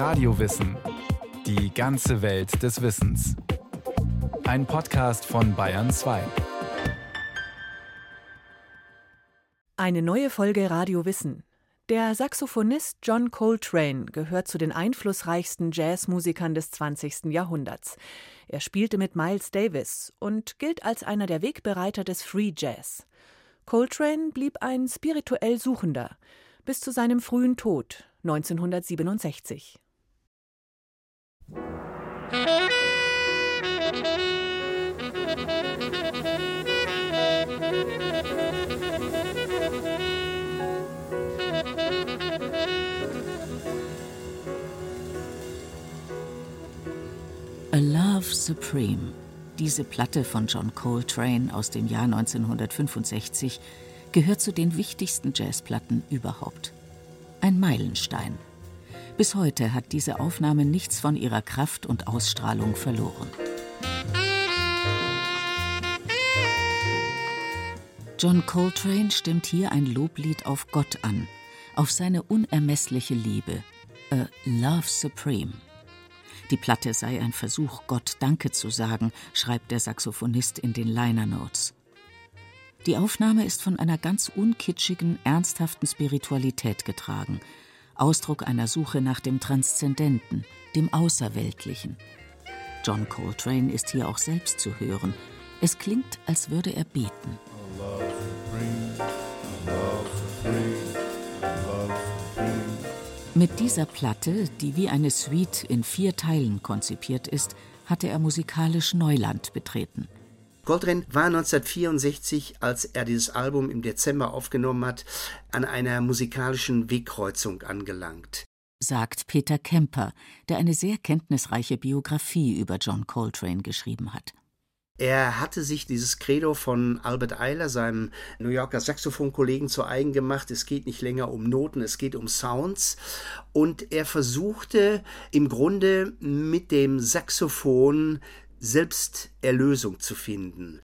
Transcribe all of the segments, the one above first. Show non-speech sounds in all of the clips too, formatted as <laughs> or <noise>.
Radiowissen. Die ganze Welt des Wissens. Ein Podcast von Bayern 2. Eine neue Folge Radio Wissen. Der Saxophonist John Coltrane gehört zu den einflussreichsten Jazzmusikern des 20. Jahrhunderts. Er spielte mit Miles Davis und gilt als einer der Wegbereiter des Free Jazz. Coltrane blieb ein spirituell Suchender bis zu seinem frühen Tod 1967. A Love Supreme. Diese Platte von John Coltrane aus dem Jahr 1965 gehört zu den wichtigsten Jazzplatten überhaupt. Ein Meilenstein. Bis heute hat diese Aufnahme nichts von ihrer Kraft und Ausstrahlung verloren. John Coltrane stimmt hier ein Loblied auf Gott an, auf seine unermessliche Liebe, A Love Supreme. Die Platte sei ein Versuch, Gott Danke zu sagen, schreibt der Saxophonist in den Liner Notes. Die Aufnahme ist von einer ganz unkitschigen, ernsthaften Spiritualität getragen, Ausdruck einer Suche nach dem Transzendenten, dem Außerweltlichen. John Coltrane ist hier auch selbst zu hören. Es klingt, als würde er beten. Mit dieser Platte, die wie eine Suite in vier Teilen konzipiert ist, hatte er musikalisch Neuland betreten. Coltrane war 1964, als er dieses Album im Dezember aufgenommen hat, an einer musikalischen Wegkreuzung angelangt. Sagt Peter Kemper, der eine sehr kenntnisreiche Biografie über John Coltrane geschrieben hat. Er hatte sich dieses Credo von Albert Eiler, seinem New Yorker Saxophonkollegen, zu eigen gemacht. Es geht nicht länger um Noten, es geht um Sounds. Und er versuchte im Grunde mit dem Saxophon selbst Erlösung zu finden.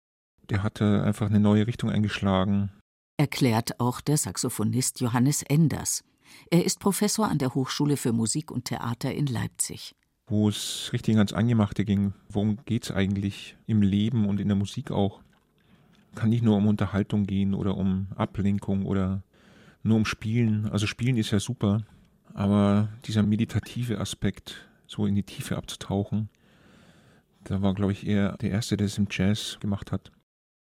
Der hatte einfach eine neue Richtung eingeschlagen. Erklärt auch der Saxophonist Johannes Enders. Er ist Professor an der Hochschule für Musik und Theater in Leipzig wo es richtig ans Angemachte ging. Worum geht es eigentlich im Leben und in der Musik auch? Kann nicht nur um Unterhaltung gehen oder um Ablenkung oder nur um Spielen. Also Spielen ist ja super, aber dieser meditative Aspekt, so in die Tiefe abzutauchen, da war, glaube ich, eher der Erste, der es im Jazz gemacht hat.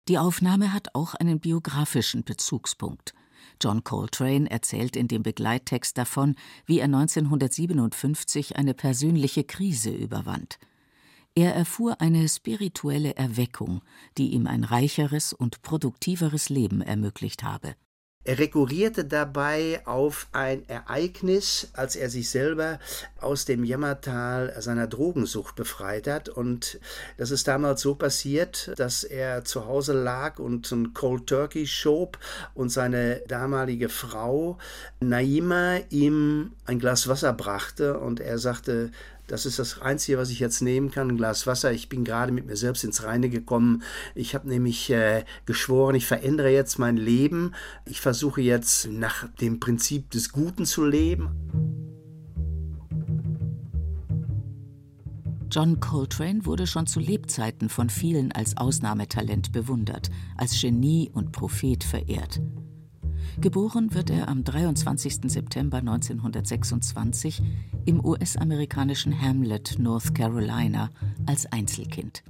Die Aufnahme hat auch einen biografischen Bezugspunkt. John Coltrane erzählt in dem Begleittext davon, wie er 1957 eine persönliche Krise überwand. Er erfuhr eine spirituelle Erweckung, die ihm ein reicheres und produktiveres Leben ermöglicht habe. Er rekurrierte dabei auf ein Ereignis, als er sich selber aus dem Jammertal seiner Drogensucht befreit hat. Und das ist damals so passiert, dass er zu Hause lag und ein Cold Turkey schob und seine damalige Frau Naima ihm ein Glas Wasser brachte und er sagte, das ist das Einzige, was ich jetzt nehmen kann, ein Glas Wasser. Ich bin gerade mit mir selbst ins Reine gekommen. Ich habe nämlich äh, geschworen, ich verändere jetzt mein Leben. Ich versuche jetzt nach dem Prinzip des Guten zu leben. John Coltrane wurde schon zu Lebzeiten von vielen als Ausnahmetalent bewundert, als Genie und Prophet verehrt. Geboren wird er am 23. September 1926 im US-amerikanischen Hamlet, North Carolina, als Einzelkind.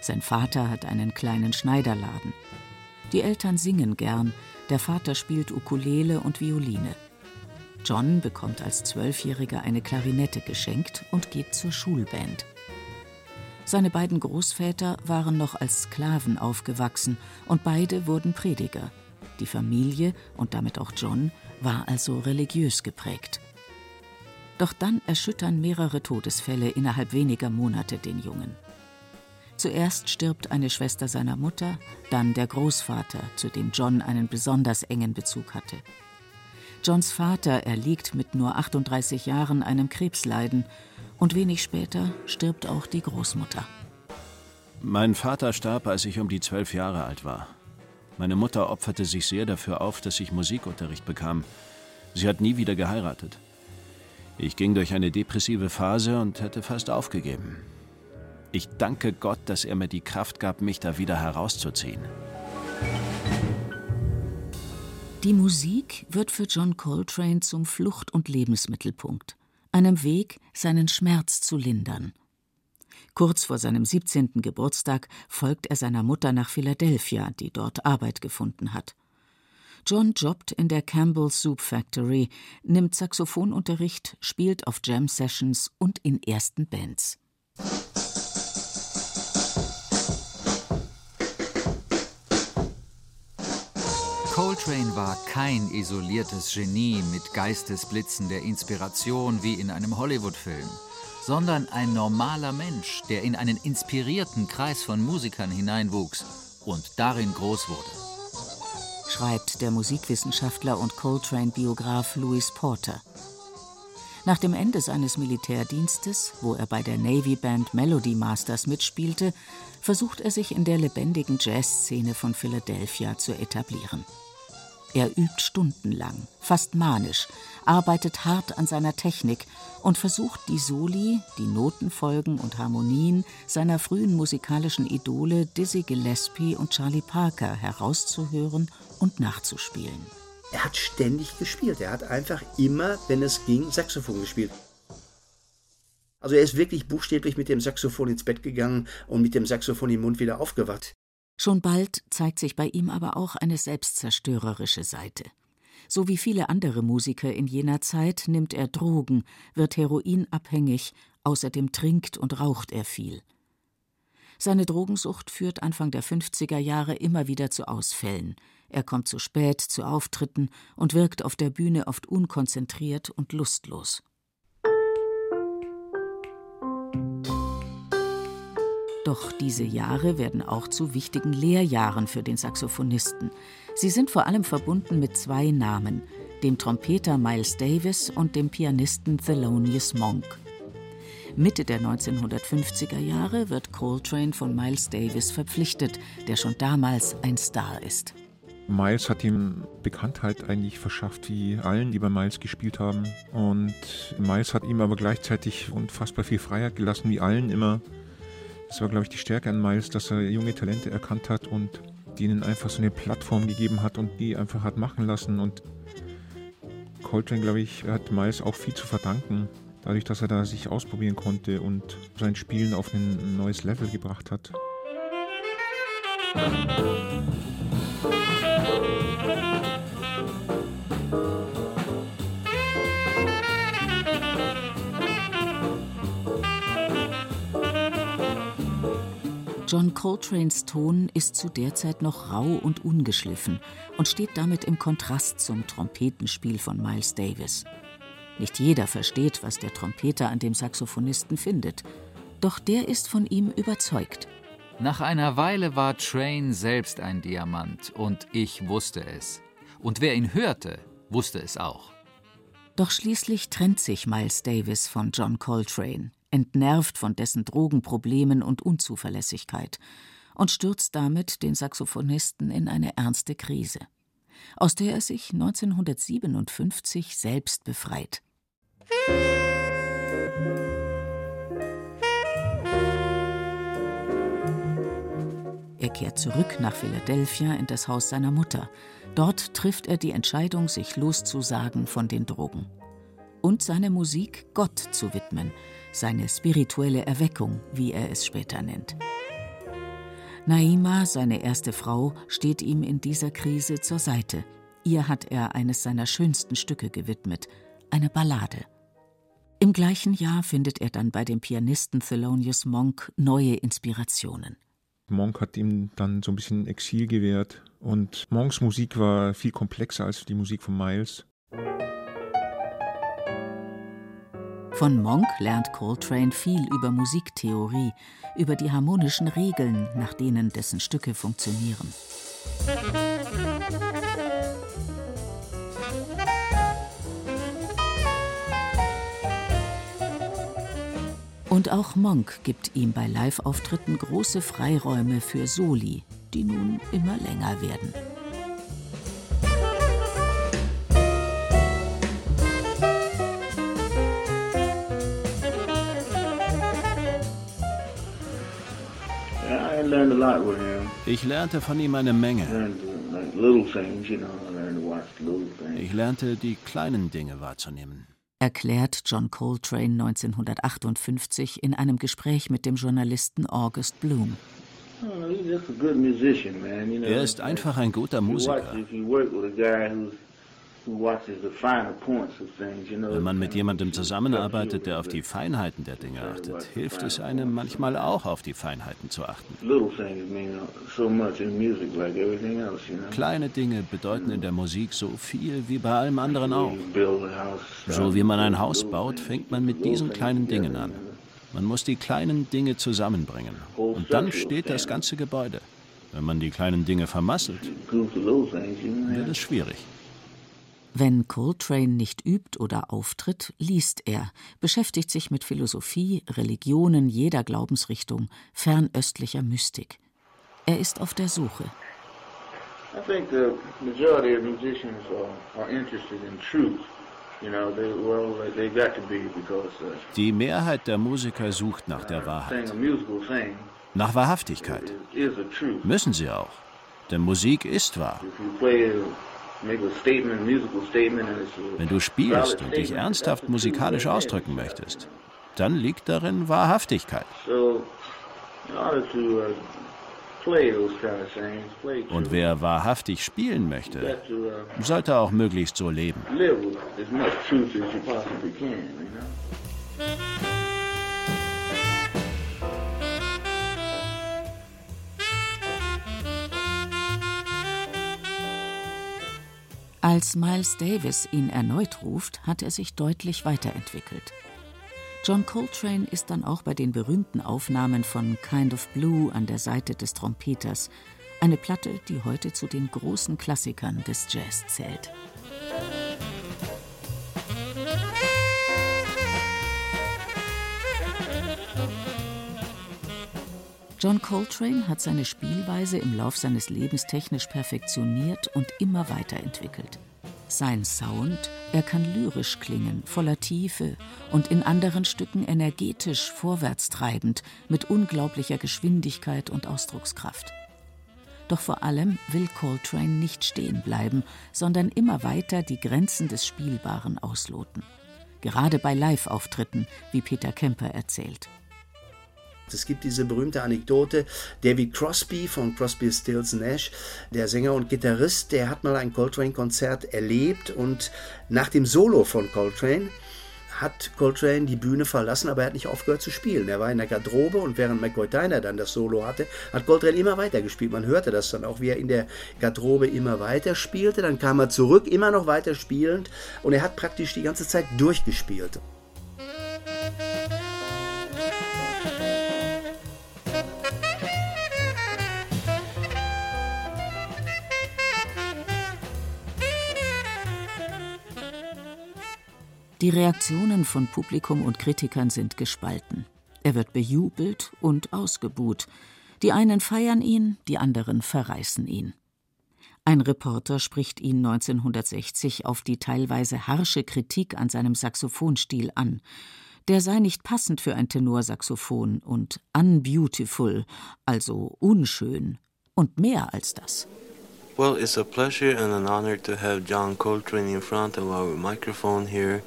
Sein Vater hat einen kleinen Schneiderladen. Die Eltern singen gern, der Vater spielt Ukulele und Violine. John bekommt als Zwölfjähriger eine Klarinette geschenkt und geht zur Schulband. Seine beiden Großväter waren noch als Sklaven aufgewachsen und beide wurden Prediger. Die Familie und damit auch John war also religiös geprägt. Doch dann erschüttern mehrere Todesfälle innerhalb weniger Monate den Jungen. Zuerst stirbt eine Schwester seiner Mutter, dann der Großvater, zu dem John einen besonders engen Bezug hatte. Johns Vater erliegt mit nur 38 Jahren einem Krebsleiden und wenig später stirbt auch die Großmutter. Mein Vater starb, als ich um die zwölf Jahre alt war. Meine Mutter opferte sich sehr dafür auf, dass ich Musikunterricht bekam. Sie hat nie wieder geheiratet. Ich ging durch eine depressive Phase und hätte fast aufgegeben. Ich danke Gott, dass er mir die Kraft gab, mich da wieder herauszuziehen. Die Musik wird für John Coltrane zum Flucht- und Lebensmittelpunkt, einem Weg, seinen Schmerz zu lindern. Kurz vor seinem 17. Geburtstag folgt er seiner Mutter nach Philadelphia, die dort Arbeit gefunden hat. John jobbt in der Campbell Soup Factory, nimmt Saxophonunterricht, spielt auf Jam Sessions und in ersten Bands. Coltrane war kein isoliertes Genie mit Geistesblitzen der Inspiration wie in einem Hollywood-Film, sondern ein normaler Mensch, der in einen inspirierten Kreis von Musikern hineinwuchs und darin groß wurde. Schreibt der Musikwissenschaftler und Coltrane-Biograf Louis Porter. Nach dem Ende seines Militärdienstes, wo er bei der Navy Band Melody Masters mitspielte, versucht er sich in der lebendigen Jazzszene von Philadelphia zu etablieren. Er übt stundenlang, fast manisch, arbeitet hart an seiner Technik und versucht die Soli, die Notenfolgen und Harmonien seiner frühen musikalischen Idole Dizzy Gillespie und Charlie Parker herauszuhören und nachzuspielen. Er hat ständig gespielt. Er hat einfach immer, wenn es ging, Saxophon gespielt. Also er ist wirklich buchstäblich mit dem Saxophon ins Bett gegangen und mit dem Saxophon im Mund wieder aufgewacht. Schon bald zeigt sich bei ihm aber auch eine selbstzerstörerische Seite. So wie viele andere Musiker in jener Zeit nimmt er Drogen, wird heroinabhängig, außerdem trinkt und raucht er viel. Seine Drogensucht führt Anfang der 50er Jahre immer wieder zu Ausfällen. Er kommt zu spät zu Auftritten und wirkt auf der Bühne oft unkonzentriert und lustlos. Doch diese Jahre werden auch zu wichtigen Lehrjahren für den Saxophonisten. Sie sind vor allem verbunden mit zwei Namen, dem Trompeter Miles Davis und dem Pianisten Thelonious Monk. Mitte der 1950er Jahre wird Coltrane von Miles Davis verpflichtet, der schon damals ein Star ist. Miles hat ihm Bekanntheit eigentlich verschafft, wie allen, die bei Miles gespielt haben. Und Miles hat ihm aber gleichzeitig unfassbar viel Freiheit gelassen, wie allen immer. Das war, glaube ich, die Stärke an Miles, dass er junge Talente erkannt hat und denen einfach so eine Plattform gegeben hat und die einfach hat machen lassen. Und Coltrane, glaube ich, hat Miles auch viel zu verdanken, dadurch, dass er da sich ausprobieren konnte und sein Spielen auf ein neues Level gebracht hat. John Coltranes Ton ist zu der Zeit noch rau und ungeschliffen und steht damit im Kontrast zum Trompetenspiel von Miles Davis. Nicht jeder versteht, was der Trompeter an dem Saxophonisten findet, doch der ist von ihm überzeugt. Nach einer Weile war Train selbst ein Diamant und ich wusste es. Und wer ihn hörte, wusste es auch. Doch schließlich trennt sich Miles Davis von John Coltrane entnervt von dessen Drogenproblemen und Unzuverlässigkeit, und stürzt damit den Saxophonisten in eine ernste Krise, aus der er sich 1957 selbst befreit. Er kehrt zurück nach Philadelphia in das Haus seiner Mutter. Dort trifft er die Entscheidung, sich loszusagen von den Drogen und seine Musik Gott zu widmen, seine spirituelle Erweckung, wie er es später nennt. Naima, seine erste Frau, steht ihm in dieser Krise zur Seite. Ihr hat er eines seiner schönsten Stücke gewidmet, eine Ballade. Im gleichen Jahr findet er dann bei dem Pianisten Thelonious Monk neue Inspirationen. Monk hat ihm dann so ein bisschen Exil gewährt und Monks Musik war viel komplexer als die Musik von Miles. Von Monk lernt Coltrane viel über Musiktheorie, über die harmonischen Regeln, nach denen dessen Stücke funktionieren. Und auch Monk gibt ihm bei Live-Auftritten große Freiräume für Soli, die nun immer länger werden. Ich lernte von ihm eine Menge. Ich lernte, die kleinen Dinge wahrzunehmen. Erklärt John Coltrane 1958 in einem Gespräch mit dem Journalisten August Bloom. Er ist einfach ein guter Musiker. Wenn man mit jemandem zusammenarbeitet, der auf die Feinheiten der Dinge achtet, hilft es einem manchmal auch, auf die Feinheiten zu achten. Kleine Dinge bedeuten in der Musik so viel wie bei allem anderen auch. So wie man ein Haus baut, fängt man mit diesen kleinen Dingen an. Man muss die kleinen Dinge zusammenbringen. Und dann steht das ganze Gebäude. Wenn man die kleinen Dinge vermasselt, wird es schwierig. Wenn Coltrane nicht übt oder auftritt, liest er, beschäftigt sich mit Philosophie, Religionen jeder Glaubensrichtung, fernöstlicher Mystik. Er ist auf der Suche. Die Mehrheit der Musiker sucht nach der Wahrheit. Nach Wahrhaftigkeit. Müssen sie auch. Denn Musik ist wahr. Wenn du spielst und dich ernsthaft musikalisch ausdrücken möchtest, dann liegt darin Wahrhaftigkeit. Uh, und wer wahrhaftig spielen möchte, uh, sollte auch möglichst so leben. Als Miles Davis ihn erneut ruft, hat er sich deutlich weiterentwickelt. John Coltrane ist dann auch bei den berühmten Aufnahmen von Kind of Blue an der Seite des Trompeters, eine Platte, die heute zu den großen Klassikern des Jazz zählt. John Coltrane hat seine Spielweise im Lauf seines Lebens technisch perfektioniert und immer weiterentwickelt. Sein Sound, er kann lyrisch klingen, voller Tiefe und in anderen Stücken energetisch, vorwärtstreibend, mit unglaublicher Geschwindigkeit und Ausdruckskraft. Doch vor allem will Coltrane nicht stehen bleiben, sondern immer weiter die Grenzen des Spielbaren ausloten. Gerade bei Live-Auftritten, wie Peter Kemper erzählt. Es gibt diese berühmte Anekdote, David Crosby von Crosby, Stills, Nash, der Sänger und Gitarrist, der hat mal ein Coltrane-Konzert erlebt und nach dem Solo von Coltrane hat Coltrane die Bühne verlassen, aber er hat nicht aufgehört zu spielen. Er war in der Garderobe und während McCoy Tyner dann das Solo hatte, hat Coltrane immer weiter gespielt. Man hörte das dann auch, wie er in der Garderobe immer weiter spielte. Dann kam er zurück, immer noch weiter spielend und er hat praktisch die ganze Zeit durchgespielt. Die Reaktionen von Publikum und Kritikern sind gespalten. Er wird bejubelt und ausgebuht. Die einen feiern ihn, die anderen verreißen ihn. Ein Reporter spricht ihn 1960 auf die teilweise harsche Kritik an seinem Saxophonstil an. Der sei nicht passend für ein Tenorsaxophon und unbeautiful, also unschön und mehr als das. Well, it's a pleasure and an honor to have John Coltrane in front of our microphone here.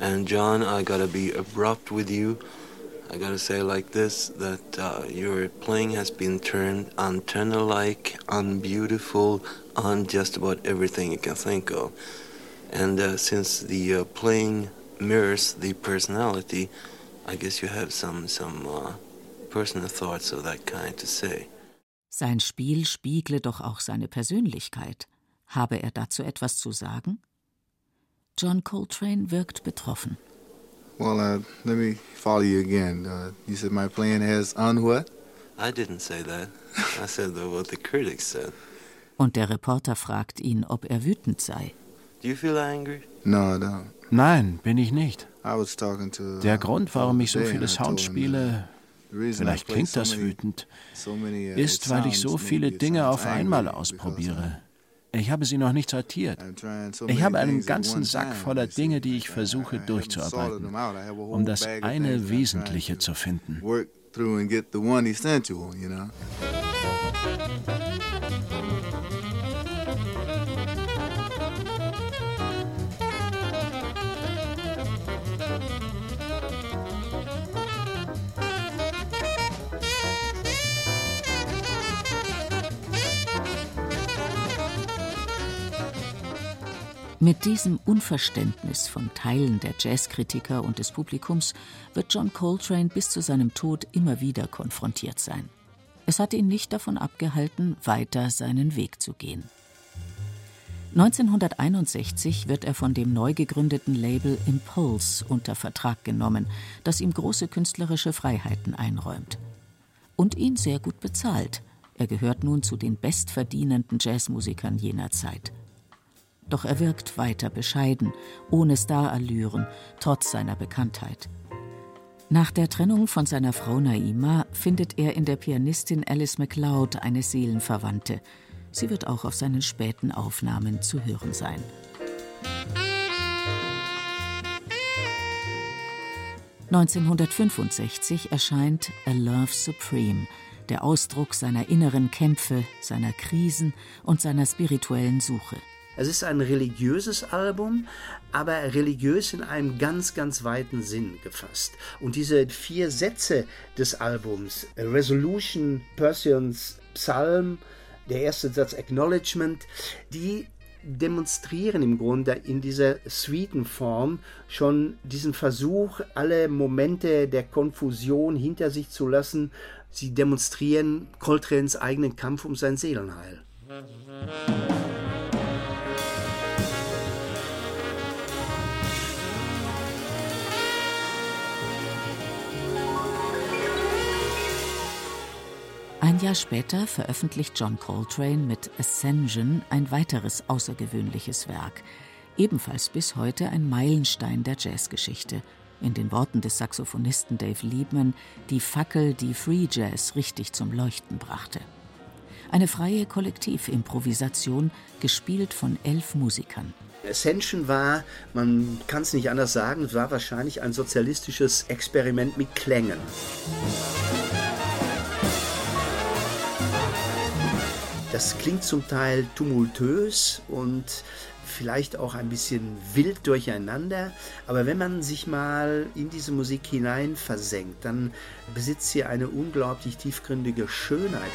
And John, I gotta be abrupt with you. I gotta say like this that uh, your playing has been turned antenna-like, unbeautiful, on just about everything you can think of. And uh, since the uh, playing mirrors the personality, I guess you have some some uh, personal thoughts of that kind to say. Sein Spiel spiegle doch auch seine Persönlichkeit. Habe er dazu etwas zu sagen? John Coltrane wirkt betroffen. Well, uh, let me follow you again. Uh, you said my playing has on what? I didn't say that. I said what the critics said. Und der Reporter fragt ihn, ob er wütend sei. Do you feel angry? No, I don't. Nein, bin ich nicht. I was talking to, der Grund, warum ich so viele Sounds spiele, vielleicht klingt das wütend, uh, ist, weil ich so viele Dinge auf einmal ausprobiere. Ich habe sie noch nicht sortiert. Ich habe einen ganzen Sack voller Dinge, die ich versuche durchzuarbeiten, um das eine Wesentliche zu finden. Mit diesem Unverständnis von Teilen der Jazzkritiker und des Publikums wird John Coltrane bis zu seinem Tod immer wieder konfrontiert sein. Es hat ihn nicht davon abgehalten, weiter seinen Weg zu gehen. 1961 wird er von dem neu gegründeten Label Impulse unter Vertrag genommen, das ihm große künstlerische Freiheiten einräumt. Und ihn sehr gut bezahlt. Er gehört nun zu den bestverdienenden Jazzmusikern jener Zeit. Doch er wirkt weiter bescheiden, ohne Starallüren, trotz seiner Bekanntheit. Nach der Trennung von seiner Frau Naima findet er in der Pianistin Alice MacLeod eine Seelenverwandte. Sie wird auch auf seinen späten Aufnahmen zu hören sein. (1965) erscheint A Love Supreme, der Ausdruck seiner inneren Kämpfe, seiner Krisen und seiner spirituellen Suche. Es ist ein religiöses Album, aber religiös in einem ganz, ganz weiten Sinn gefasst. Und diese vier Sätze des Albums, Resolution, Persians Psalm, der erste Satz Acknowledgement, die demonstrieren im Grunde in dieser Suitenform schon diesen Versuch, alle Momente der Konfusion hinter sich zu lassen. Sie demonstrieren Coltranes eigenen Kampf um sein Seelenheil. Ein Jahr später veröffentlicht John Coltrane mit Ascension ein weiteres außergewöhnliches Werk, ebenfalls bis heute ein Meilenstein der Jazzgeschichte. In den Worten des Saxophonisten Dave Liebman, die Fackel, die Free Jazz richtig zum Leuchten brachte. Eine freie Kollektivimprovisation, gespielt von elf Musikern. Ascension war, man kann es nicht anders sagen, war wahrscheinlich ein sozialistisches Experiment mit Klängen. Das klingt zum Teil tumultös und vielleicht auch ein bisschen wild durcheinander, aber wenn man sich mal in diese Musik hinein versenkt, dann besitzt sie eine unglaublich tiefgründige Schönheit.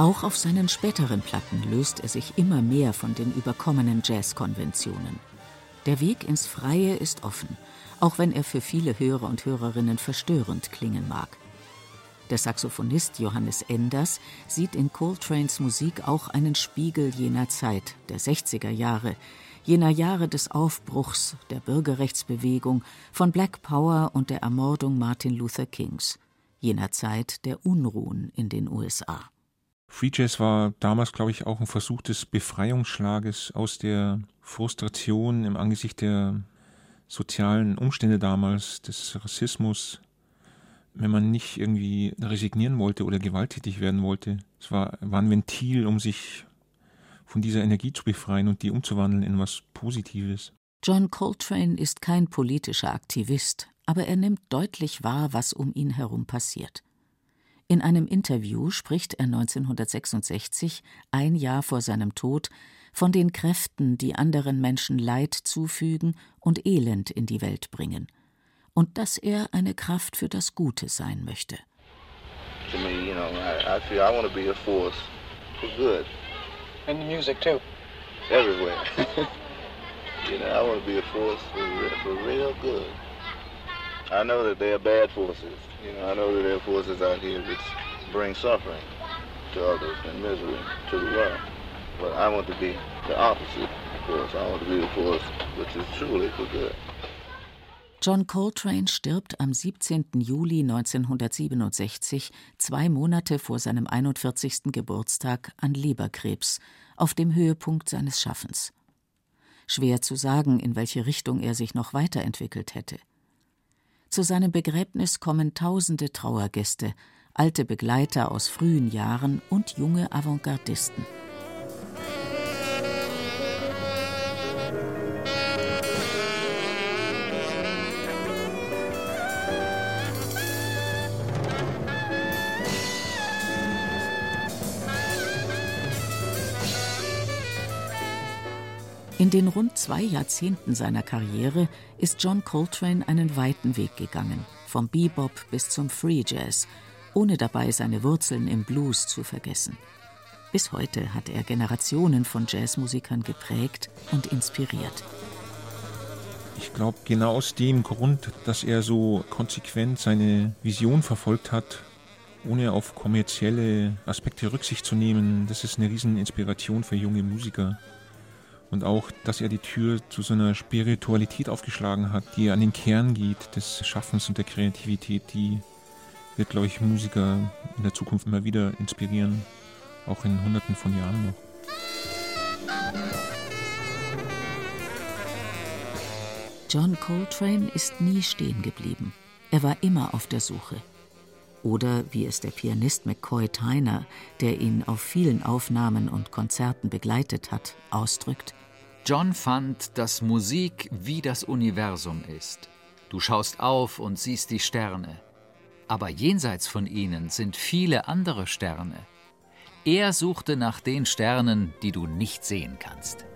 Auch auf seinen späteren Platten löst er sich immer mehr von den überkommenen Jazzkonventionen. Der Weg ins Freie ist offen, auch wenn er für viele Hörer und Hörerinnen verstörend klingen mag. Der Saxophonist Johannes Enders sieht in Coltranes Musik auch einen Spiegel jener Zeit, der 60er Jahre, jener Jahre des Aufbruchs, der Bürgerrechtsbewegung, von Black Power und der Ermordung Martin Luther Kings, jener Zeit der Unruhen in den USA. Free Jazz war damals, glaube ich, auch ein Versuch des Befreiungsschlages aus der Frustration im Angesicht der sozialen Umstände damals, des Rassismus, wenn man nicht irgendwie resignieren wollte oder gewalttätig werden wollte. Es war, war ein Ventil, um sich von dieser Energie zu befreien und die umzuwandeln in was Positives. John Coltrane ist kein politischer Aktivist, aber er nimmt deutlich wahr, was um ihn herum passiert. In einem Interview spricht er 1966, ein Jahr vor seinem Tod, von den Kräften, die anderen Menschen Leid zufügen und Elend in die Welt bringen, und dass er eine Kraft für das Gute sein möchte. To me, you know, I, I feel I want to be a force for good. In the music too. Everywhere. <laughs> you know, I want to be a force for, for real good. I know that there are bad forces. You know, I know that there are forces out here which bring suffering to others and misery to the world. But I want to be the opposite force. I want to be the force which is truly for good. John Coltrane stirbt am 17. Juli 1967, zwei Monate vor seinem 41. Geburtstag, an Leberkrebs, auf dem Höhepunkt seines Schaffens. Schwer zu sagen, in welche Richtung er sich noch weiterentwickelt hätte. Zu seinem Begräbnis kommen tausende Trauergäste, alte Begleiter aus frühen Jahren und junge Avantgardisten. In den rund zwei Jahrzehnten seiner Karriere ist John Coltrane einen weiten Weg gegangen, vom Bebop bis zum Free Jazz, ohne dabei seine Wurzeln im Blues zu vergessen. Bis heute hat er Generationen von Jazzmusikern geprägt und inspiriert. Ich glaube, genau aus dem Grund, dass er so konsequent seine Vision verfolgt hat, ohne auf kommerzielle Aspekte Rücksicht zu nehmen, das ist eine Rieseninspiration für junge Musiker. Und auch, dass er die Tür zu so einer Spiritualität aufgeschlagen hat, die an den Kern geht des Schaffens und der Kreativität, die wird, glaube ich, Musiker in der Zukunft immer wieder inspirieren, auch in Hunderten von Jahren noch. John Coltrane ist nie stehen geblieben. Er war immer auf der Suche. Oder wie es der Pianist McCoy Tyner, der ihn auf vielen Aufnahmen und Konzerten begleitet hat, ausdrückt: John fand, dass Musik wie das Universum ist. Du schaust auf und siehst die Sterne. Aber jenseits von ihnen sind viele andere Sterne. Er suchte nach den Sternen, die du nicht sehen kannst.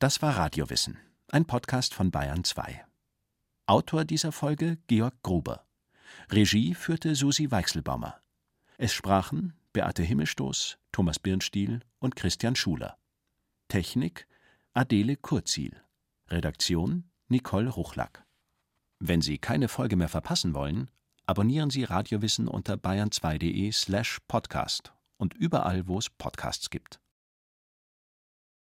Das war Radiowissen, ein Podcast von Bayern 2. Autor dieser Folge Georg Gruber. Regie führte Susi Weichselbaumer. Es sprachen Beate Himmelstoß, Thomas Birnstiel und Christian Schuler. Technik Adele Kurzil. Redaktion Nicole Ruchlack. Wenn Sie keine Folge mehr verpassen wollen, abonnieren Sie Radiowissen unter bayern2.de slash podcast und überall, wo es Podcasts gibt.